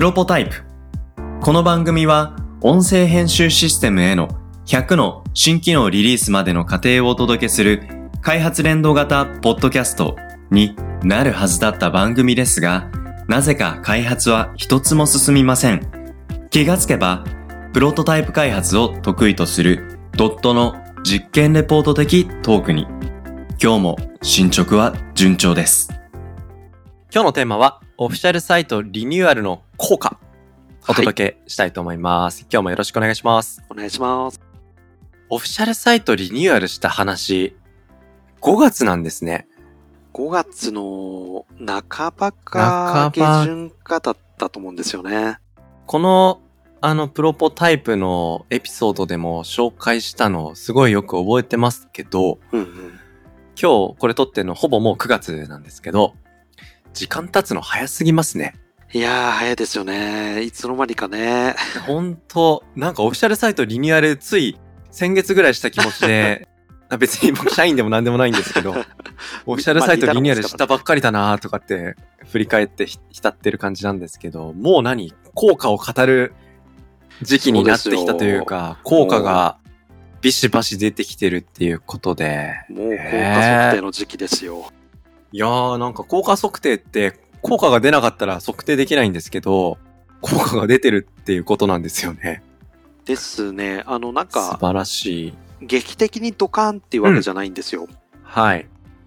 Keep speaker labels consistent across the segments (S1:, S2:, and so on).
S1: プロポタイプ。この番組は音声編集システムへの100の新機能リリースまでの過程をお届けする開発連動型ポッドキャストになるはずだった番組ですが、なぜか開発は一つも進みません。気がつけば、プロトタイプ開発を得意とするドットの実験レポート的トークに、今日も進捗は順調です。
S2: 今日のテーマは、オフィシャルサイトリニューアルの効果、お届けしたいと思います。今日もよろしくお願いします。
S3: お願いします。
S2: オフィシャルサイトリニューアルした話、5月なんですね。
S3: 5月の半ばか下旬かだったと思うんですよね。
S2: この、あの、プロポタイプのエピソードでも紹介したの、すごいよく覚えてますけど、
S3: うんうん。
S2: 今日これ撮ってるのほぼもう9月なんですけど、時間経つの早すぎますね。
S3: いやー、早いですよね。いつの間にかね。
S2: ほんと、なんかオフィシャルサイトリニューアルつい先月ぐらいした気持ちで、あ別に僕社員でも何でもないんですけど、オフィシャルサイトリニューアルしたばっかりだなとかって振り返ってひ浸ってる感じなんですけど、もう何効果を語る時期になってきたというか、効果がビシバシ出てきてるっていうことで、
S3: もう効果測定の時期ですよ。
S2: いやーなんか効果測定って効果が出なかったら測定できないんですけど、効果が出てるっていうことなんですよね。
S3: ですね。あの、なん
S2: 素
S3: か、
S2: 晴らしい。
S3: 劇的にドカンっていうわけじゃないんですよ。
S2: はい。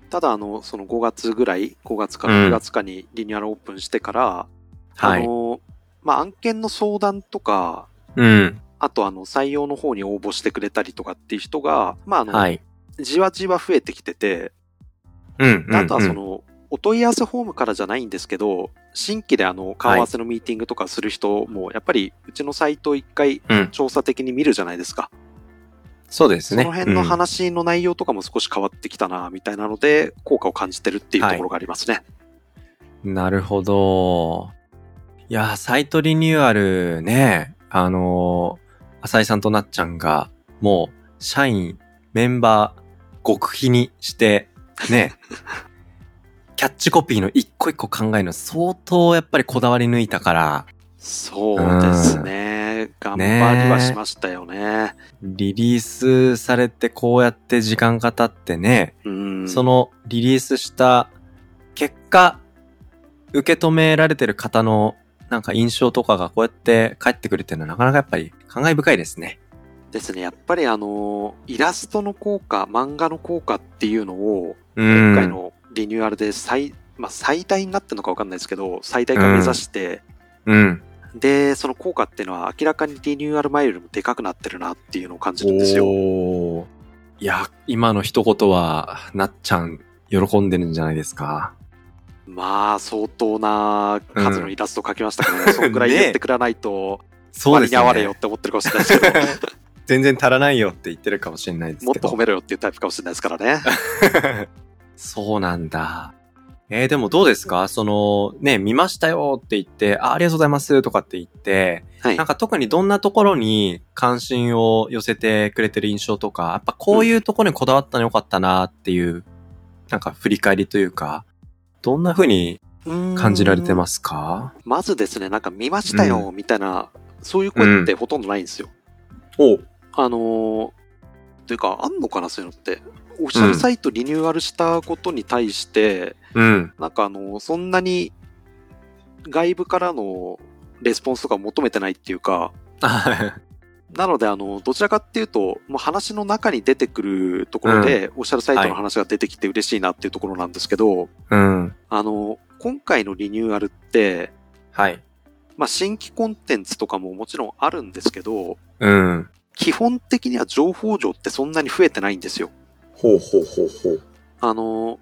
S3: ただ、あの、その5月ぐらい、5月か
S2: うん
S3: 6月かにリニューアルオープンしてから、
S2: はい。
S3: あの、まあ、案件の相談とか、
S2: うん。
S3: あとあの、採用の方に応募してくれたりとかっていう人が、まあ、あの、
S2: はい。
S3: じわじわ増えてきてて、
S2: うん。うん
S3: あとはそ、の、お問い合わせフォームからじゃないんですけど、新規であの、顔合わせのミーティングとかする人も、やっぱりうちのサイトを一回
S2: うんうん
S3: 調査的に見るじゃないですか。
S2: そうですね。
S3: その辺の
S2: うん
S3: 話の内容とかも少し変わってきたな、みたいなので、効果を感じてるっていうところがありますね。
S2: なるほど。いやー、サイトリニューアルね、あのー、浅井さんとなっちゃんが、もう、社員、メンバー、極秘にして、ね、キャッチコピーの一個一個考えるの相当やっぱりこだわり抜いたから、
S3: そうですね。頑張りはしましたよね。
S2: リリースされてこうやって時間が経ってね、
S3: うん。
S2: そのリリースした結果、受け止められてる方のなんか印象とかがこうやって返ってくるっていうのはなかなかやっぱり感慨深いですね。
S3: ですね。やっぱりあの、イラストの効果、漫画の効果っていうのを、
S2: うん。
S3: 今回のリニューアルで最、まあ、最大になってるのか分かんないですけど、最大化目指して、
S2: うん。
S3: で、その効果っていうのは明らかにリニューアル前よりもでかくなってるなっていうのを感じるんですよ。
S2: おーいや、今の一言は、なっちゃん、喜んでるんじゃないですか。
S3: まあ、相当な数のイラスト描きましたけどね、そんぐらい言ってくれないと、
S2: そうですよ
S3: 割に合われよっ
S2: ね。
S3: て思ってるかもしれないですけど、
S2: 全然足らないよって言ってるかもしれないですけど。
S3: もっと褒めろよっていうタイプかもしれないですからね。
S2: そうなんだ。えー、でもどうですか？その、ね、見ましたよって言って、あありがとうございますとかって言って、
S3: はい
S2: なん。か特にどんなところに関心を寄せてくれてる印象とか、やっぱこういうところにこだわったのよかったなっていう、なんか振り返りというか、どんな風に感じられてますすか
S3: まずですね、なんか見ましたよ、みたいな、そういう声ってほとんどないんですよ。
S2: お
S3: あのー、というか、あんのかな、そういうのって。オフィシャルサイトリニューアルしたことに対して、
S2: うん。
S3: なんかあの、そんなに外部からのレスポンスとか求めてないっていうか、なのであの、どちらかっていうと、もう話の中に出てくるところで、オフィシャルサイトの話が出てきて嬉しいなっていうところなんですけど、
S2: うん。
S3: あの、今回のリニューアルって、
S2: はい。
S3: まあ、新規コンテンツとかももちろんあるんですけど、
S2: うん。
S3: 基本的には情報量ってそんなに増えてないんですよ。
S2: ほうほうほうほう。
S3: あの、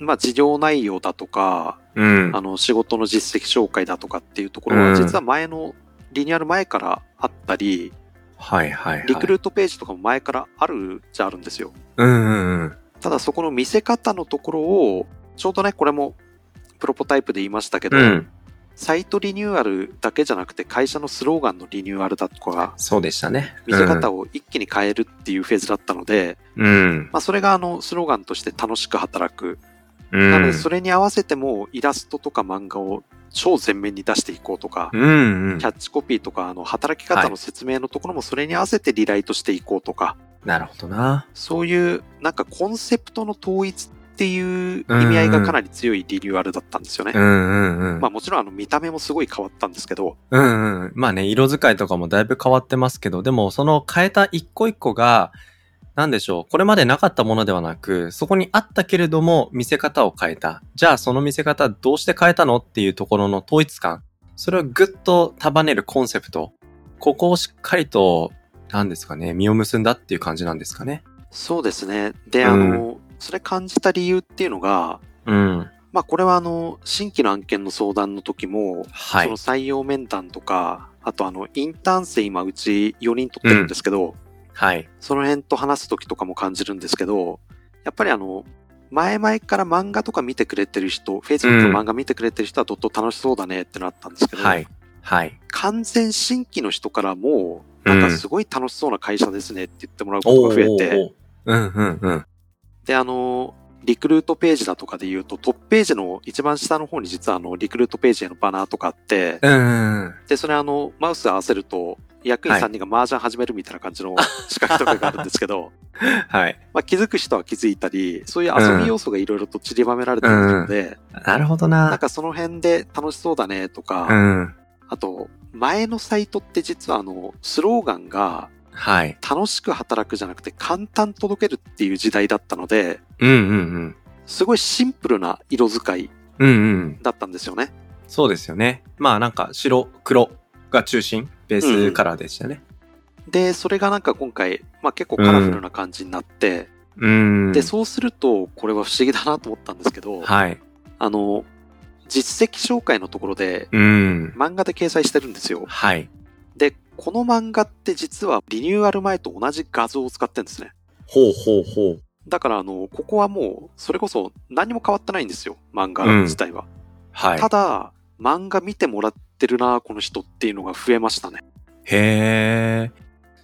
S3: まあ、事業内容だとか、
S2: うん
S3: あ。の、仕事の実績紹介だとかっていうところは、
S2: うん
S3: 実は前の、リニューアル前からあったり、
S2: はいはいはい。
S3: リクルートページとかも前からあるじゃあるんですよ。
S2: うんうんうん。
S3: ただそこの見せ方のところを、ちょうどね、これも、プロポタイプで言いましたけど、
S2: うん。
S3: サイトリニューアルだけじゃなくて会社のスローガンのリニューアルだとか、
S2: そうでしたね。
S3: 見せ方を一気に変えるっていうフェーズだったので、
S2: うん。
S3: まあそれがあのスローガンとして楽しく働く
S2: うん。
S3: なので、それに合わせてもイラストとか漫画を超前面に出していこうとか、
S2: うんうん
S3: キ。ャッチコピーとか、あの、働き方の説明のところもそれに合わせてリライトしていこうとか、
S2: なるほどな。
S3: そういう、なんかコンセプトの統一っていう意味合いがかなり強いリニューアルだったんですよね。
S2: うんうんうん。
S3: まあもちろんあの見た目もすごい変わったんですけど、
S2: うんうん。まあね、色使いとかもだいぶ変わってますけど、でもその変えた一個一個が、なんでしょう。これまでなかったものではなく、そこにあったけれども見せ方を変えた。じゃあその見せ方どうして変えたのっていうところの統一感。それをぐっと束ねるコンセプト。ここをしっかりと、なんですかね、実を結んだっていう感じなんですかね。
S3: そうですね。で、
S2: うん
S3: あの、それ感じた理由っていうのが、
S2: うん。
S3: まあこれはあの、新規の案件の相談の時も、
S2: はい
S3: その。採用面談とか、あとあの、インターン生今うち4人取ってるんですけど、
S2: はい。
S3: その辺と話す時とかも感じるんですけど、やっぱりあの、前々から漫画とか見てくれてる人、Facebook の漫画見てくれてる人はどっと楽しそうだねってなったんですけど、
S2: はい。はい。
S3: 完全新規の人からも、なんかすごい楽しそうな会社ですねって言ってもらうことが増えて、
S2: おーうんうんうん。
S3: で、あの、リクルートページだとかで言うと、トップページの一番下の方に実はあの、リクルートページへのバナーとかあって。で、それあの、マウス合わせると、役員3人が麻雀始めるみたいな感じの仕掛けとかがあるんですけど、
S2: はい。
S3: まあ気づく人は気づいたり、そういう遊び要素がいろいろと散りばめられてるので、
S2: なるほどな。
S3: なんかその辺で楽しそうだねとか、
S2: うん。
S3: あと、前のサイトって実はあの、スローガンが、
S2: はい。
S3: 楽しく働くじゃなくて簡単届けるっていう時代だったので、
S2: うんうんうん。
S3: すごいシンプルな色使い
S2: うんうん。
S3: だったんですよね。
S2: そうですよね。まあなんか白、黒が中心、ベースカラーでしたね。
S3: で、それがなんか今回、まあ結構カラフルな感じになって、
S2: うん。
S3: で、そうすると、これは不思議だなと思ったんですけど、
S2: はい。
S3: あの、実績紹介のところで、
S2: うん。
S3: 漫画で掲載してるんですよ。
S2: はい。
S3: で、この漫画って実はリニューアル前と同じ画像を使ってるんですね。
S2: ほうほうほう。
S3: だから、あの、ここはもう、それこそ何も変わってないんですよ。漫画自体は。
S2: はい。
S3: ただ、漫画見てもらってるな、この人っていうのが増えましたね。
S2: へえ。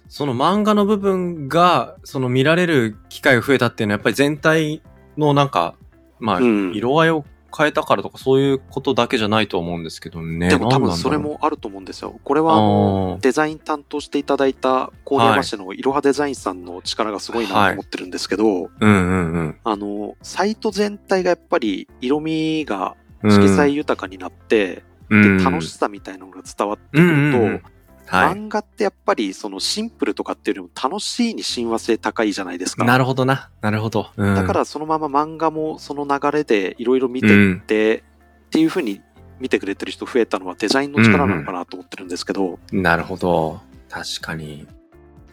S2: その漫画の部分が、その見られる機会が増えたっていうのはやっぱり全体のなんか、まあ、
S3: うん
S2: 色合いを変えたからとかそういうことだけじゃないと思うんですけどね。
S3: でも多分それもあると思うんですよ。これはデザイン担当していただいた郡山市のいろはデザインさんの力がすごいなと思ってるんですけど、
S2: うんうんうん。
S3: あの、サイト全体がやっぱり色味が
S2: うん
S3: 色彩豊かになって、
S2: うん
S3: で楽しさみたいなのが伝わってく
S2: うん
S3: ると、
S2: うんうんはい。
S3: 漫画ってやっぱりそのシンプルとかっていうよりも楽しいに親和性高いじゃないですか。
S2: なるほどな。なるほど。うん
S3: だからそのまま漫画もその流れでいろいろ見ていって、っていう風に見てくれてる人増えたのはデザインの力なのかなと思ってるんですけど、
S2: なるほど。確かに。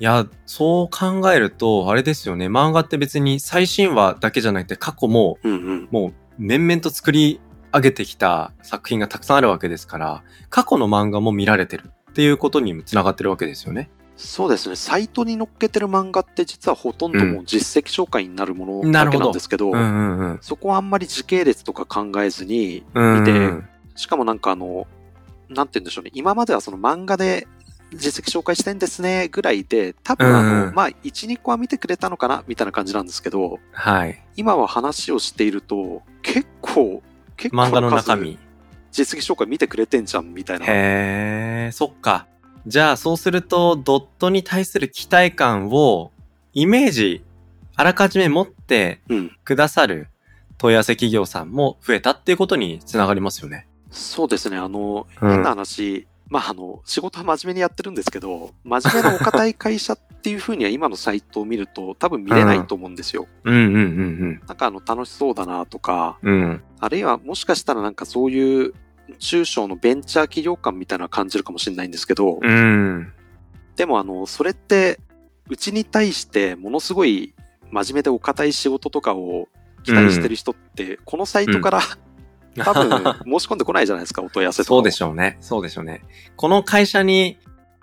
S2: いや、そう考えると、あれですよね。漫画って別に最新話だけじゃなくて過去も、
S3: うんうん。
S2: もう、面々と作り上げてきた作品がたくさんあるわけですから、過去の漫画も見られてるっていうことにもつながってるわけですよね。
S3: そうですね。サイトに載っけてる漫画って実はほとんどもう実績紹介になるものだけなんですけど、
S2: うんうんうん。
S3: そこはあんまり時系列とか考えずに、
S2: うんうん
S3: 見てしかもなんかあの、なんて言うんでしょうね。今まではその漫画で実績紹介してんですね、ぐらいで、多分あの、
S2: うんうん
S3: まあ、1、2個は見てくれたのかな、みたいな感じなんですけど、
S2: はい。
S3: 今は話をしていると、結構、結構
S2: 漫画の中
S3: 数
S2: 身。
S3: 実績紹介見てくれてんじゃん、みたいな。
S2: へえ、そっか。じゃあ、そうすると、ドットに対する期待感を、イメージ、あらかじめ持って
S3: うん。
S2: くださる問い合わせ企業さんも増えたっていうことにつながりますよね。
S3: そうですね。あの、
S2: うん
S3: 変な話、まあ、あの、仕事は真面目にやってるんですけど、真面目なお堅い会社っていうふうには今のサイトを見ると多分見れないと思うんですよ。
S2: うんうんうん
S3: なんかあの、楽しそうだなとか、
S2: うん。うん。
S3: あるいはもしかしたらなんかそういう中小のベンチャー企業感みたいな感じるかもしれないんですけど、
S2: うん。
S3: でもあの、それって、うちに対してものすごい真面目でお堅い仕事とかを期待してる人って、このサイトから、多分申し込んでこないじゃないですか、お問い合わせとか
S2: そうでしょうね。そうでしょうね。この会社に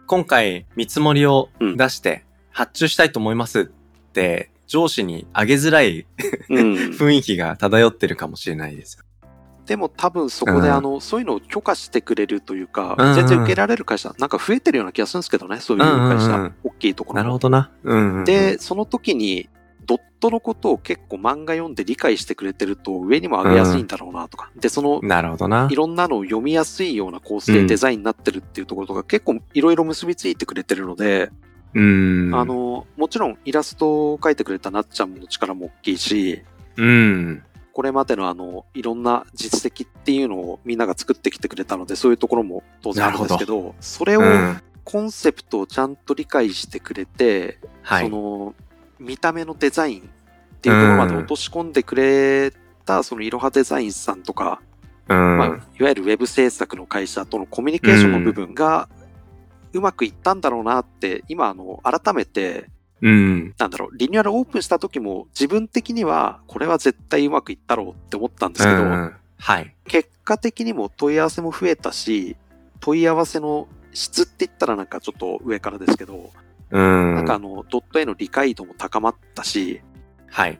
S2: 今回見積もりを出して発注したいと思いますって上司に上げづらい
S3: うん。
S2: 雰囲気が漂ってるかもしれないですよ。
S3: でも多分そこで
S2: うん
S3: あの、そういうのを許可してくれるというか、
S2: うんうん
S3: 全然受けられる会社、なんか増えてるような気がするんですけどね、そういう会社、
S2: うんうんうん
S3: 大きいところも
S2: なるほどな。うん、うん。
S3: で、、その時に、ドットのことを結構漫画読んで理解してくれてると上にも上げやすいんだろうなとか。で、その、
S2: なるほどな。
S3: いろんなのを読みやすいような構成デザインになってるっていうところとか、結構いろいろ結びついてくれてるので、
S2: うん。
S3: あ、の、もちろんイラストを描いてくれたなっちゃんの力も大きいし、
S2: うん。
S3: これまでのあの、いろんな実績っていうのをみんなが作ってきてくれたので、そういうところも当然あるんですけど、それを、
S2: うん。
S3: コンセプトをちゃんと理解してくれて、
S2: はい
S3: そ。の、見た目のデザインっていうところまで落とし込んでくれた、そのいろはデザインさんとか、
S2: うん。
S3: まあ、いわゆるウェブ制作の会社とのコミュニケーションの部分が、うまくいったんだろうなって、今、あの、改めて、
S2: うん。
S3: なんだろう、リニューアルオープンした時も、自分的には、これは絶対うまくいったろうって思ったんですけど、
S2: うんはい。
S3: 結果的にも問い合わせも増えたし、問い合わせの質って言ったらなんかちょっと上からですけど、
S2: うん。
S3: なんかあの、ドットへの理解度も高まったし、
S2: はい。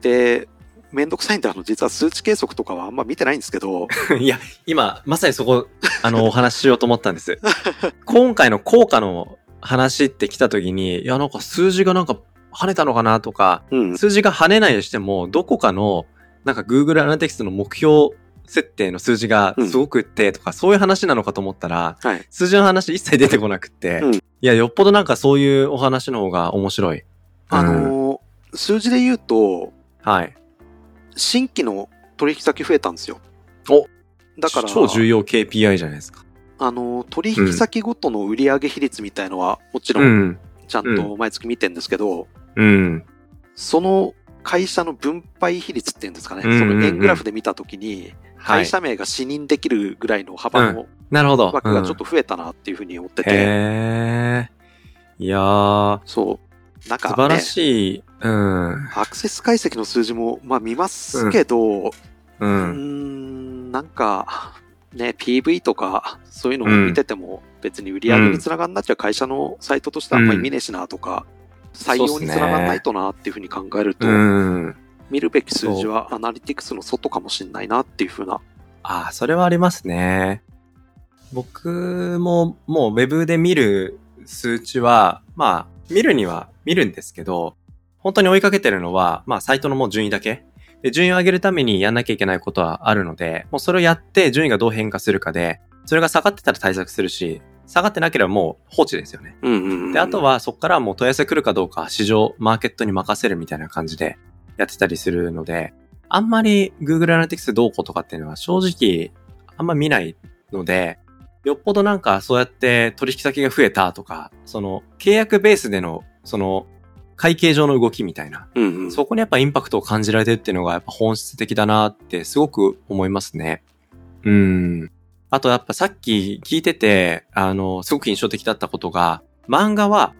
S3: で、めんどくさいんで、あの、実は数値計測とかはあんま見てないんですけど、
S2: いや、今、まさにそこ、あの、お話ししようと思ったんです。今回の効果の話って来た時に、いや、なんか数字がなんか跳ねたのかなとか、
S3: うん。
S2: 数字が跳ねないとしても、どこかの、なんか Google Analytics の目標設定の数字がすごくってとか、そういう話なのかと思ったら、
S3: はい。
S2: 数字の話一切出てこなくって、
S3: うん
S2: いや、よっぽどなんかそういうお話の方が面白い。
S3: あのー数字で言うと、
S2: はい。
S3: 新規の取引先増えたんですよ。
S2: お
S3: だから、
S2: 超重要 KPI じゃないですか。
S3: あのー、取引先ごとの売上比率みたいのは、もちろ
S2: うんん。
S3: ちゃんと毎月見てんですけど、
S2: うん。
S3: その会社の分配比率っていうんですかね、
S2: うんうんうん
S3: その円グラフで見たときに、
S2: はい。
S3: 会社名が視認できるぐらいの幅の
S2: なるほど。
S3: 枠がちょっと増えたなっていうふうに思ってて、
S2: へー。いやー、
S3: そう。なんか、ね、
S2: 素晴らしい。うん。
S3: アクセス解析の数字も、まあ見ますけど、う
S2: う
S3: ー
S2: ん。
S3: ん、なんか、ね、PV とか、そういうのを見てても、別に売り上げにつながんなっちゃう会社のサイトとしてはあんまり見ねえしなとか、採用につながんないとなっていうふうに考えると、
S2: うん。
S3: 見るべき数字はアナリティクスの外かもしれないなっていうふうな。
S2: ああ、それはありますね。僕ももう Web で見る数値は、まあ、見るには見るんですけど、本当に追いかけてるのは、まあ、サイトのもう順位だけ。で、順位を上げるためにやんなきゃいけないことはあるので、もうそれをやって順位がどう変化するかで、それが下がってたら対策するし、下がってなければもう放置ですよね。
S3: うんうんうん
S2: で、あと、はそこからもう問い合わせ来るかどうか市場、マーケットに任せるみたいな感じでやってたりするので、あんまり Google Analytics どうこうとかっていうのは正直あんま見ないので、よっぽどなんかそうやって取引先が増えたとか、その契約ベースでのその会計上の動きみたいな、
S3: うんうん、
S2: そこにやっぱインパクトを感じられてるっていうのがやっぱ本質的だなってすごく思いますね。うん。あとやっぱさっき聞いてて、あの、すごく印象的だったことが、漫画は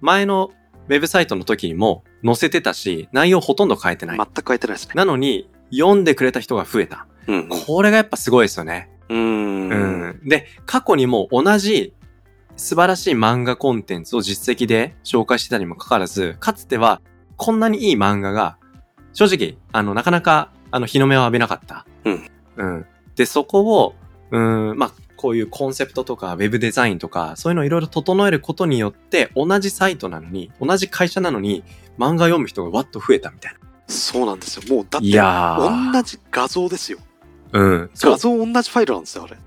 S2: 前のウェブサイトの時にも載せてたし、内容ほとんど変えてない。
S3: 全く変えてないですね。
S2: なのに、読んでくれた人が増えた。
S3: うん
S2: これがやっぱすごいですよね。
S3: うん。うん。
S2: うん。で、過去にも同じ素晴らしい漫画コンテンツを実績で紹介してたにもかかわらず、かつてはこんなにいい漫画が、正直、あの、なかなか、あの、日の目を浴びなかった。
S3: うん。
S2: うん。で、そこを、うん、まあ、こういうコンセプトとか、ウェブデザインとか、そういうのをいろいろ整えることによって、同じサイトなのに、同じ会社なのに、漫画読む人がわっと増えたみたいな。
S3: そうなんですよ。もう、だっ
S2: い
S3: て。同じ画像ですよ。
S2: うん。
S3: 画。像同じファイルなんですよ、あれ。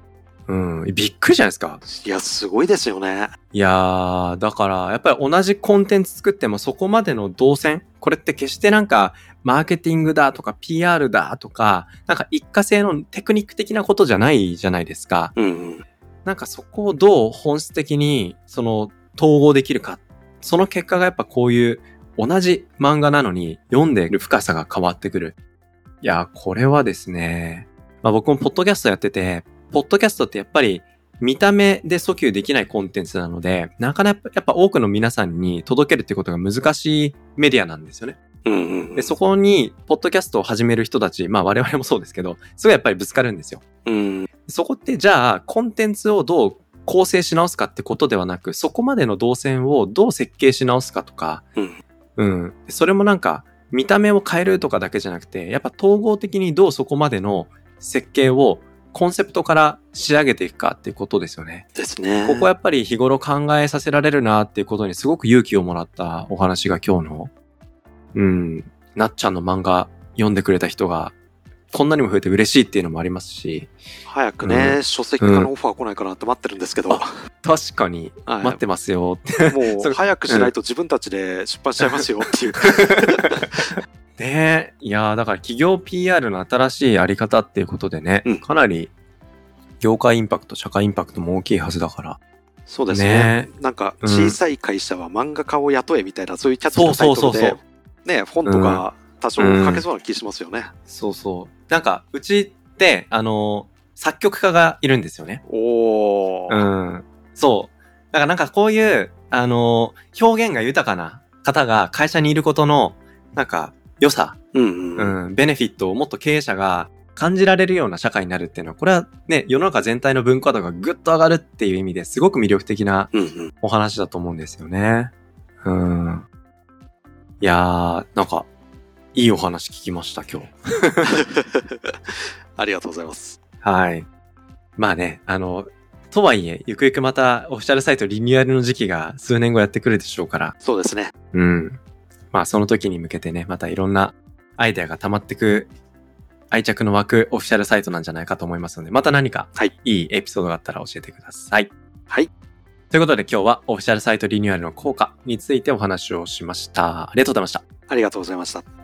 S2: うん。びっくりじゃないですか。
S3: いや、すごいですよね。
S2: いやー、だから、やっぱり同じコンテンツ作ってもそこまでの動線、これって決してなんか、マーケティングだとか PR だとか、なんか一過性のテクニック的なことじゃないじゃないですか。
S3: うんうん。
S2: なんかそこをどう本質的に、その、統合できるか。その結果がやっぱこういう、同じ漫画なのに読んでる深さが変わってくる。いやー、これはですね、まあ僕もポッドキャストやってて、ポッドキャストってやっぱり見た目で訴求できないコンテンツなので、なかなかやっぱ多くの皆さんに届けるってことが難しいメディアなんですよね。
S3: うんうん。
S2: で、そこに、ポッドキャストを始める人たち、まあ我々もそうですけど、すごいやっぱりぶつかるんですよ。
S3: うん。
S2: そこってじゃあ、コンテンツをどう構成し直すかってことではなく、そこまでの動線をどう設計し直すかとか、
S3: うん。
S2: うん。それもなんか、見た目を変えるとかだけじゃなくて、やっぱ統合的にどうそこまでの設計をコンセプトから仕上げていくかっていうことですよね。
S3: ですね。
S2: ここはやっぱり日頃考えさせられるなっていうことにすごく勇気をもらったお話が今日のうん、なっちゃんの漫画読んでくれた人が、こんなにも増えて嬉しいっていうのもありますし。
S3: 早くね、うん、書籍化のオファー来ないかなって待ってるんですけど。うん、
S2: 確かに、待ってますよって。
S3: もう、早くしないと自分たちで出版しちゃいますよっていう。
S2: ねいやだから企業 PR の新しいあり方っていうことでね、うん、かなり業界インパクト、社会インパクトも大きいはずだから。
S3: そうですね。ねなんか、小さい会社は漫画家を雇えみたいな、そういうキャッチのタイトルで、ね、フォントが多少書けそうな気しますよね。うん、
S2: そうそう。なんか、うちって、あの作曲家がいるんですよね。
S3: お
S2: うん。そう。だからなんかこういう、あの表現が豊かな方が会社にいることの、なんか、良さ、
S3: うん、うん、
S2: うん、ベネフィットをもっと経営者が感じられるような社会になるっていうのは、これはね、世の中全体の文化度がぐっと上がるっていう意味ですごく魅力的なお話だと思うんですよね。うん、うん。いやー、なんか、いいお話聞きました、今日。
S3: ありがとうございます。
S2: はい。まあね、あの、とはいえ、ゆくゆくまたオフィシャルサイトリニューアルの時期が数年後やってくるでしょうから。
S3: そうですね。
S2: うん。まあその時に向けてね、またいろんなアイデアが溜まってく愛着の湧くオフィシャルサイトなんじゃないかと思いますので、また何かいいエピソードがあったら教えてください。
S3: はい。
S2: ということで今日はオフィシャルサイトリニューアルの効果についてお話をしました。ありがとうございました。
S3: ありがとうございました。